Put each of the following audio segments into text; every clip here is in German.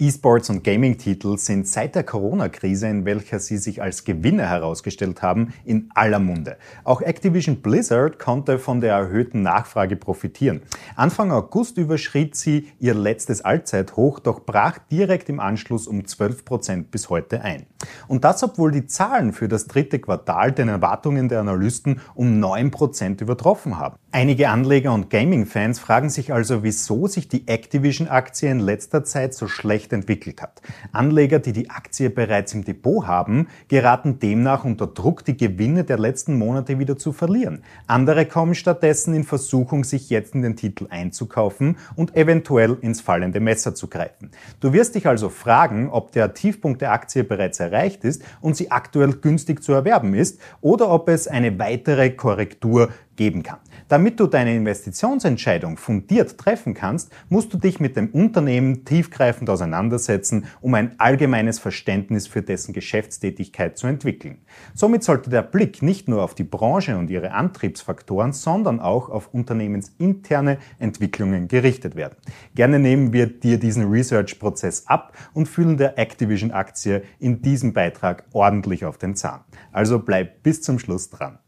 E-Sports und Gaming-Titel sind seit der Corona-Krise, in welcher sie sich als Gewinner herausgestellt haben, in aller Munde. Auch Activision Blizzard konnte von der erhöhten Nachfrage profitieren. Anfang August überschritt sie ihr letztes Allzeithoch, doch brach direkt im Anschluss um 12 Prozent bis heute ein. Und das, obwohl die Zahlen für das dritte Quartal den Erwartungen der Analysten um 9 Prozent übertroffen haben. Einige Anleger und Gaming-Fans fragen sich also, wieso sich die Activision-Aktie in letzter Zeit so schlecht entwickelt hat. Anleger, die die Aktie bereits im Depot haben, geraten demnach unter Druck, die Gewinne der letzten Monate wieder zu verlieren. Andere kommen stattdessen in Versuchung, sich jetzt in den Titel einzukaufen und eventuell ins fallende Messer zu greifen. Du wirst dich also fragen, ob der Tiefpunkt der Aktie bereits erreicht ist und sie aktuell günstig zu erwerben ist oder ob es eine weitere Korrektur geben kann. Damit du deine Investitionsentscheidung fundiert treffen kannst, musst du dich mit dem Unternehmen tiefgreifend auseinandersetzen, um ein allgemeines Verständnis für dessen Geschäftstätigkeit zu entwickeln. Somit sollte der Blick nicht nur auf die Branche und ihre Antriebsfaktoren, sondern auch auf unternehmensinterne Entwicklungen gerichtet werden. Gerne nehmen wir dir diesen Research-Prozess ab und fühlen der Activision-Aktie in diesem Beitrag ordentlich auf den Zahn. Also bleib bis zum Schluss dran.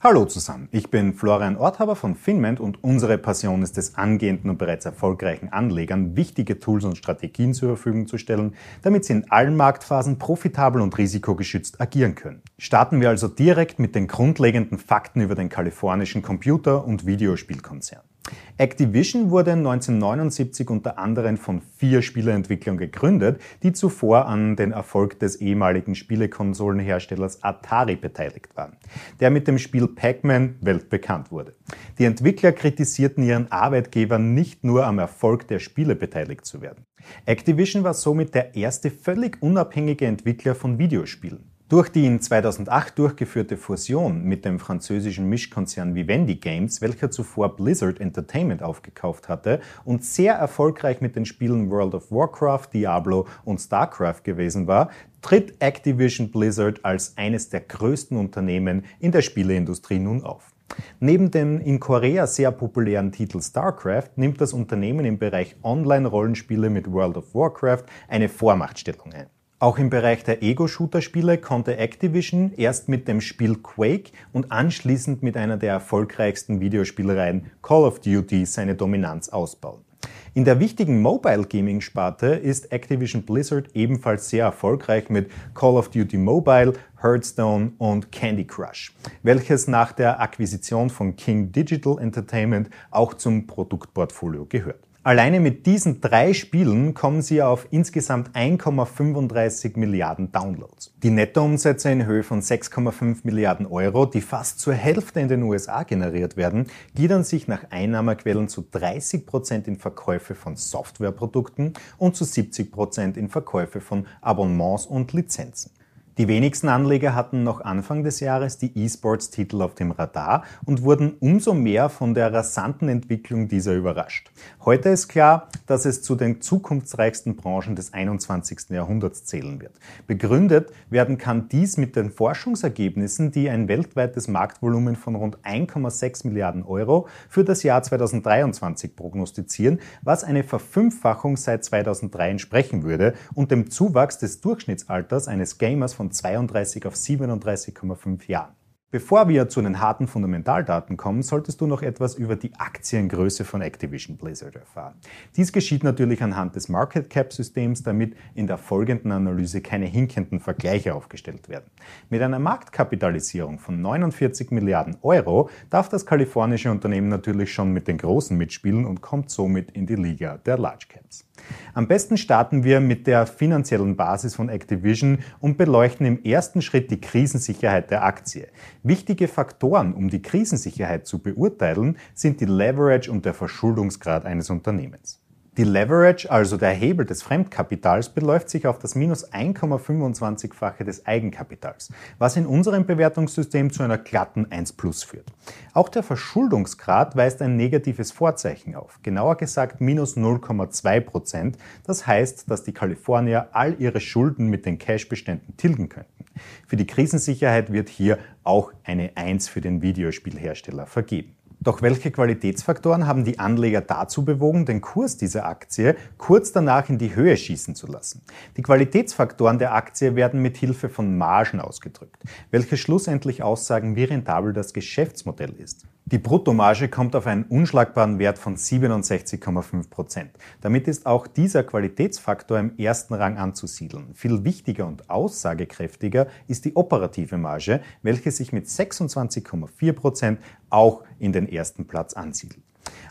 Hallo zusammen, ich bin Florian Orthaber von Finment und unsere Passion ist es, angehenden und bereits erfolgreichen Anlegern wichtige Tools und Strategien zur Verfügung zu stellen, damit sie in allen Marktphasen profitabel und risikogeschützt agieren können. Starten wir also direkt mit den grundlegenden Fakten über den kalifornischen Computer- und Videospielkonzern. Activision wurde 1979 unter anderem von vier Spieleentwicklern gegründet, die zuvor an den Erfolg des ehemaligen Spielekonsolenherstellers Atari beteiligt waren, der mit dem Spiel Pac-Man weltbekannt wurde. Die Entwickler kritisierten ihren Arbeitgeber nicht nur am Erfolg der Spiele beteiligt zu werden. Activision war somit der erste völlig unabhängige Entwickler von Videospielen. Durch die in 2008 durchgeführte Fusion mit dem französischen Mischkonzern Vivendi Games, welcher zuvor Blizzard Entertainment aufgekauft hatte und sehr erfolgreich mit den Spielen World of Warcraft, Diablo und StarCraft gewesen war, tritt Activision Blizzard als eines der größten Unternehmen in der Spieleindustrie nun auf. Neben dem in Korea sehr populären Titel StarCraft nimmt das Unternehmen im Bereich Online-Rollenspiele mit World of Warcraft eine Vormachtstellung ein. Auch im Bereich der Ego-Shooter-Spiele konnte Activision erst mit dem Spiel Quake und anschließend mit einer der erfolgreichsten Videospielereien Call of Duty seine Dominanz ausbauen. In der wichtigen Mobile Gaming Sparte ist Activision Blizzard ebenfalls sehr erfolgreich mit Call of Duty Mobile, Hearthstone und Candy Crush, welches nach der Akquisition von King Digital Entertainment auch zum Produktportfolio gehört. Alleine mit diesen drei Spielen kommen sie auf insgesamt 1,35 Milliarden Downloads. Die Nettoumsätze in Höhe von 6,5 Milliarden Euro, die fast zur Hälfte in den USA generiert werden, gliedern sich nach Einnahmequellen zu 30 Prozent in Verkäufe von Softwareprodukten und zu 70 Prozent in Verkäufe von Abonnements und Lizenzen. Die wenigsten Anleger hatten noch Anfang des Jahres die E-Sports-Titel auf dem Radar und wurden umso mehr von der rasanten Entwicklung dieser überrascht. Heute ist klar, dass es zu den zukunftsreichsten Branchen des 21. Jahrhunderts zählen wird. Begründet werden kann dies mit den Forschungsergebnissen, die ein weltweites Marktvolumen von rund 1,6 Milliarden Euro für das Jahr 2023 prognostizieren, was eine Verfünffachung seit 2003 entsprechen würde und dem Zuwachs des Durchschnittsalters eines Gamers von von 32 auf 37,5 Jahren. Bevor wir zu den harten Fundamentaldaten kommen, solltest du noch etwas über die Aktiengröße von Activision Blizzard erfahren. Dies geschieht natürlich anhand des Market Cap Systems, damit in der folgenden Analyse keine hinkenden Vergleiche aufgestellt werden. Mit einer Marktkapitalisierung von 49 Milliarden Euro darf das kalifornische Unternehmen natürlich schon mit den Großen mitspielen und kommt somit in die Liga der Large Caps. Am besten starten wir mit der finanziellen Basis von Activision und beleuchten im ersten Schritt die Krisensicherheit der Aktie. Wichtige Faktoren, um die Krisensicherheit zu beurteilen, sind die Leverage und der Verschuldungsgrad eines Unternehmens. Die Leverage, also der Hebel des Fremdkapitals, beläuft sich auf das minus 1,25-fache des Eigenkapitals, was in unserem Bewertungssystem zu einer glatten 1 plus führt. Auch der Verschuldungsgrad weist ein negatives Vorzeichen auf, genauer gesagt minus 0,2 Prozent. Das heißt, dass die Kalifornier all ihre Schulden mit den Cashbeständen tilgen könnten. Für die Krisensicherheit wird hier auch eine 1 für den Videospielhersteller vergeben. Doch welche Qualitätsfaktoren haben die Anleger dazu bewogen, den Kurs dieser Aktie kurz danach in die Höhe schießen zu lassen? Die Qualitätsfaktoren der Aktie werden mit Hilfe von Margen ausgedrückt, welche schlussendlich aussagen, wie rentabel das Geschäftsmodell ist. Die Bruttomarge kommt auf einen unschlagbaren Wert von 67,5 Prozent. Damit ist auch dieser Qualitätsfaktor im ersten Rang anzusiedeln. Viel wichtiger und aussagekräftiger ist die operative Marge, welche sich mit 26,4 Prozent auch in den ersten Platz ansiedelt.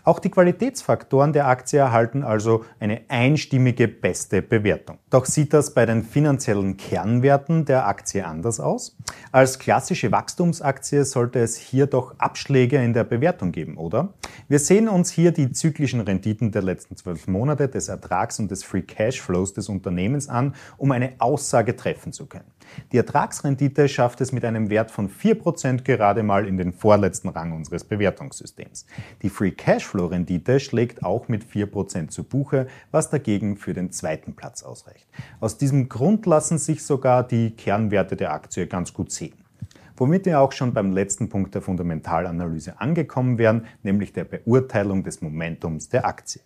Auch die Qualitätsfaktoren der Aktie erhalten also eine einstimmige beste Bewertung. Doch sieht das bei den finanziellen Kernwerten der Aktie anders aus? Als klassische Wachstumsaktie sollte es hier doch Abschläge in der Bewertung geben, oder? Wir sehen uns hier die zyklischen Renditen der letzten zwölf Monate des Ertrags und des Free Cash Flows des Unternehmens an, um eine Aussage treffen zu können. Die Ertragsrendite schafft es mit einem Wert von 4% gerade mal in den vorletzten Rang unseres Bewertungssystems. Die Free Cashflow-Rendite schlägt auch mit 4% zu Buche, was dagegen für den zweiten Platz ausreicht. Aus diesem Grund lassen sich sogar die Kernwerte der Aktie ganz gut sehen womit wir auch schon beim letzten Punkt der Fundamentalanalyse angekommen wären, nämlich der Beurteilung des Momentums der Aktie.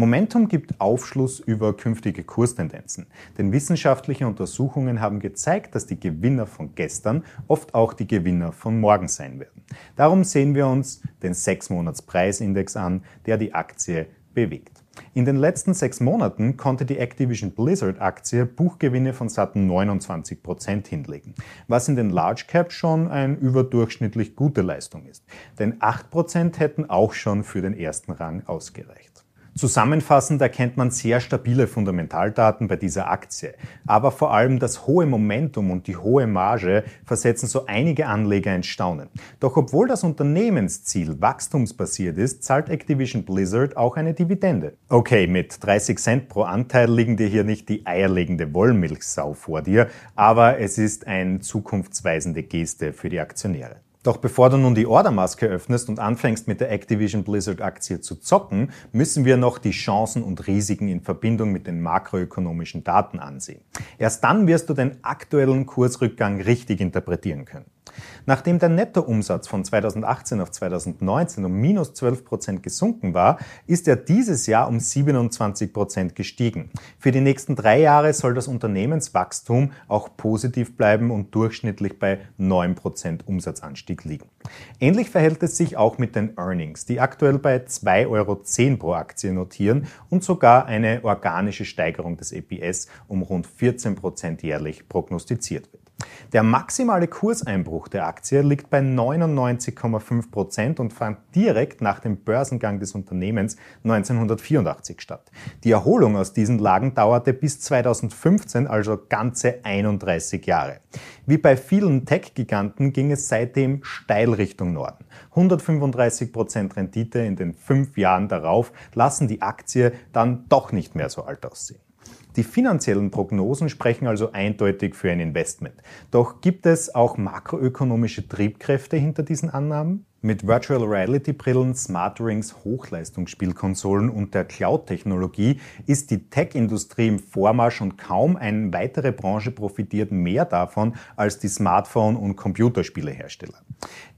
Momentum gibt Aufschluss über künftige Kurstendenzen, denn wissenschaftliche Untersuchungen haben gezeigt, dass die Gewinner von gestern oft auch die Gewinner von morgen sein werden. Darum sehen wir uns den 6-Monats-Preisindex an, der die Aktie bewegt. In den letzten sechs Monaten konnte die Activision Blizzard Aktie Buchgewinne von satten 29 Prozent hinlegen, was in den Large Cap schon eine überdurchschnittlich gute Leistung ist. Denn 8 Prozent hätten auch schon für den ersten Rang ausgereicht. Zusammenfassend erkennt man sehr stabile Fundamentaldaten bei dieser Aktie. Aber vor allem das hohe Momentum und die hohe Marge versetzen so einige Anleger in Staunen. Doch obwohl das Unternehmensziel wachstumsbasiert ist, zahlt Activision Blizzard auch eine Dividende. Okay, mit 30 Cent pro Anteil liegen dir hier nicht die eierlegende Wollmilchsau vor dir, aber es ist eine zukunftsweisende Geste für die Aktionäre. Doch bevor du nun die Ordermaske öffnest und anfängst mit der Activision Blizzard Aktie zu zocken, müssen wir noch die Chancen und Risiken in Verbindung mit den makroökonomischen Daten ansehen. Erst dann wirst du den aktuellen Kursrückgang richtig interpretieren können. Nachdem der Nettoumsatz von 2018 auf 2019 um minus 12 Prozent gesunken war, ist er dieses Jahr um 27 Prozent gestiegen. Für die nächsten drei Jahre soll das Unternehmenswachstum auch positiv bleiben und durchschnittlich bei 9 Prozent Umsatzanstieg liegen. Ähnlich verhält es sich auch mit den Earnings, die aktuell bei 2,10 Euro pro Aktie notieren und sogar eine organische Steigerung des EPS um rund 14 Prozent jährlich prognostiziert wird. Der maximale Kurseinbruch der Aktie liegt bei 99,5 Prozent und fand direkt nach dem Börsengang des Unternehmens 1984 statt. Die Erholung aus diesen Lagen dauerte bis 2015, also ganze 31 Jahre. Wie bei vielen Tech-Giganten ging es seitdem steil Richtung Norden. 135 Prozent Rendite in den fünf Jahren darauf lassen die Aktie dann doch nicht mehr so alt aussehen. Die finanziellen Prognosen sprechen also eindeutig für ein Investment. Doch gibt es auch makroökonomische Triebkräfte hinter diesen Annahmen? Mit Virtual Reality Brillen, Smart Rings, Hochleistungsspielkonsolen und der Cloud-Technologie ist die Tech-Industrie im Vormarsch und kaum eine weitere Branche profitiert mehr davon als die Smartphone- und Computerspielehersteller.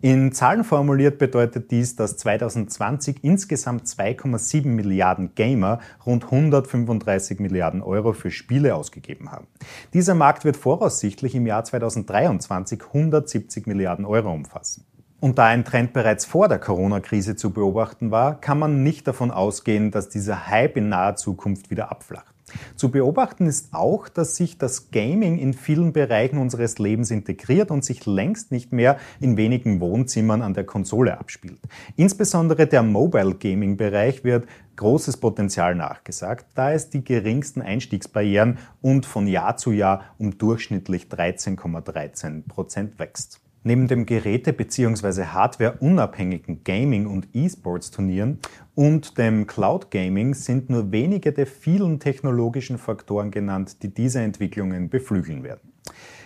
In Zahlen formuliert bedeutet dies, dass 2020 insgesamt 2,7 Milliarden Gamer rund 135 Milliarden Euro für Spiele ausgegeben haben. Dieser Markt wird voraussichtlich im Jahr 2023 170 Milliarden Euro umfassen. Und da ein Trend bereits vor der Corona-Krise zu beobachten war, kann man nicht davon ausgehen, dass dieser Hype in naher Zukunft wieder abflacht. Zu beobachten ist auch, dass sich das Gaming in vielen Bereichen unseres Lebens integriert und sich längst nicht mehr in wenigen Wohnzimmern an der Konsole abspielt. Insbesondere der Mobile Gaming Bereich wird großes Potenzial nachgesagt, da es die geringsten Einstiegsbarrieren und von Jahr zu Jahr um durchschnittlich 13,13 Prozent wächst. Neben dem Geräte- bzw. Hardware-unabhängigen Gaming- und E-Sports-Turnieren und dem Cloud Gaming sind nur wenige der vielen technologischen Faktoren genannt, die diese Entwicklungen beflügeln werden.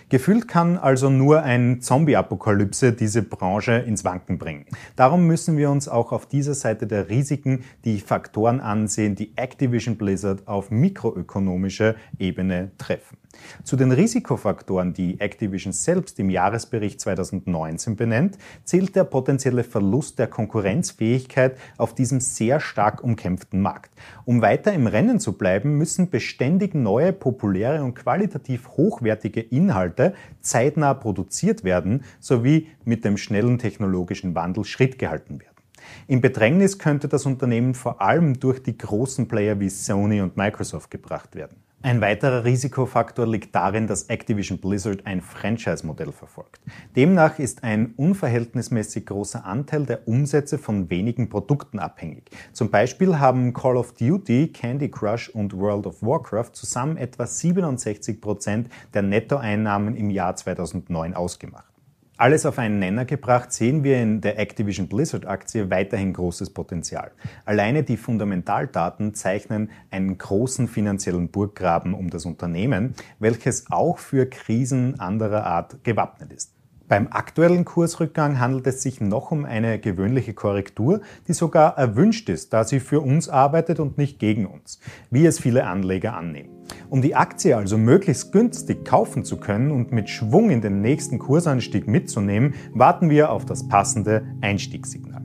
Gefühlt kann also nur ein Zombie-Apokalypse diese Branche ins Wanken bringen. Darum müssen wir uns auch auf dieser Seite der Risiken die Faktoren ansehen, die Activision Blizzard auf mikroökonomischer Ebene treffen. Zu den Risikofaktoren, die Activision selbst im Jahresbericht 2019 benennt, zählt der potenzielle Verlust der Konkurrenzfähigkeit auf diesem sehr stark umkämpften Markt. Um weiter im Rennen zu bleiben, müssen beständig neue, populäre und qualitativ hochwertige Inhalte zeitnah produziert werden, sowie mit dem schnellen technologischen Wandel Schritt gehalten werden. In Bedrängnis könnte das Unternehmen vor allem durch die großen Player wie Sony und Microsoft gebracht werden. Ein weiterer Risikofaktor liegt darin, dass Activision Blizzard ein Franchise-Modell verfolgt. Demnach ist ein unverhältnismäßig großer Anteil der Umsätze von wenigen Produkten abhängig. Zum Beispiel haben Call of Duty, Candy Crush und World of Warcraft zusammen etwa 67 Prozent der Nettoeinnahmen im Jahr 2009 ausgemacht. Alles auf einen Nenner gebracht, sehen wir in der Activision Blizzard Aktie weiterhin großes Potenzial. Alleine die Fundamentaldaten zeichnen einen großen finanziellen Burggraben um das Unternehmen, welches auch für Krisen anderer Art gewappnet ist. Beim aktuellen Kursrückgang handelt es sich noch um eine gewöhnliche Korrektur, die sogar erwünscht ist, da sie für uns arbeitet und nicht gegen uns, wie es viele Anleger annehmen. Um die Aktie also möglichst günstig kaufen zu können und mit Schwung in den nächsten Kursanstieg mitzunehmen, warten wir auf das passende Einstiegssignal.